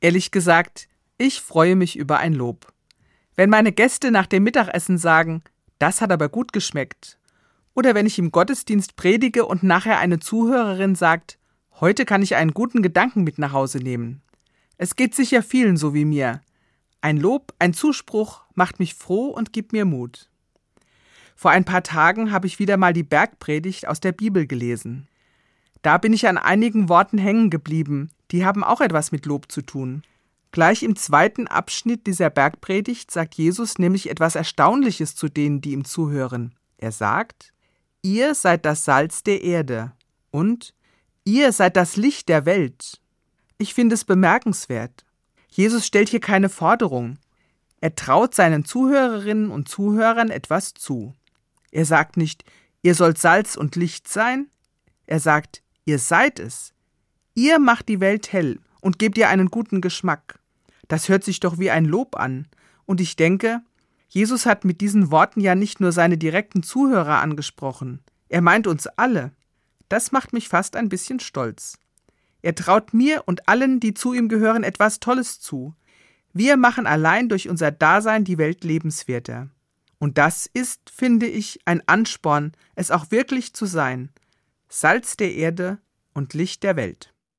Ehrlich gesagt, ich freue mich über ein Lob. Wenn meine Gäste nach dem Mittagessen sagen, das hat aber gut geschmeckt, oder wenn ich im Gottesdienst predige und nachher eine Zuhörerin sagt, heute kann ich einen guten Gedanken mit nach Hause nehmen. Es geht sicher vielen so wie mir. Ein Lob, ein Zuspruch macht mich froh und gibt mir Mut. Vor ein paar Tagen habe ich wieder mal die Bergpredigt aus der Bibel gelesen. Da bin ich an einigen Worten hängen geblieben, die haben auch etwas mit Lob zu tun. Gleich im zweiten Abschnitt dieser Bergpredigt sagt Jesus nämlich etwas Erstaunliches zu denen, die ihm zuhören. Er sagt, Ihr seid das Salz der Erde und Ihr seid das Licht der Welt. Ich finde es bemerkenswert. Jesus stellt hier keine Forderung. Er traut seinen Zuhörerinnen und Zuhörern etwas zu. Er sagt nicht, ihr sollt Salz und Licht sein, er sagt, ihr seid es. Ihr macht die Welt hell und gebt ihr einen guten Geschmack. Das hört sich doch wie ein Lob an. Und ich denke, Jesus hat mit diesen Worten ja nicht nur seine direkten Zuhörer angesprochen, er meint uns alle. Das macht mich fast ein bisschen stolz. Er traut mir und allen, die zu ihm gehören, etwas Tolles zu. Wir machen allein durch unser Dasein die Welt lebenswerter. Und das ist, finde ich, ein Ansporn, es auch wirklich zu sein. Salz der Erde und Licht der Welt.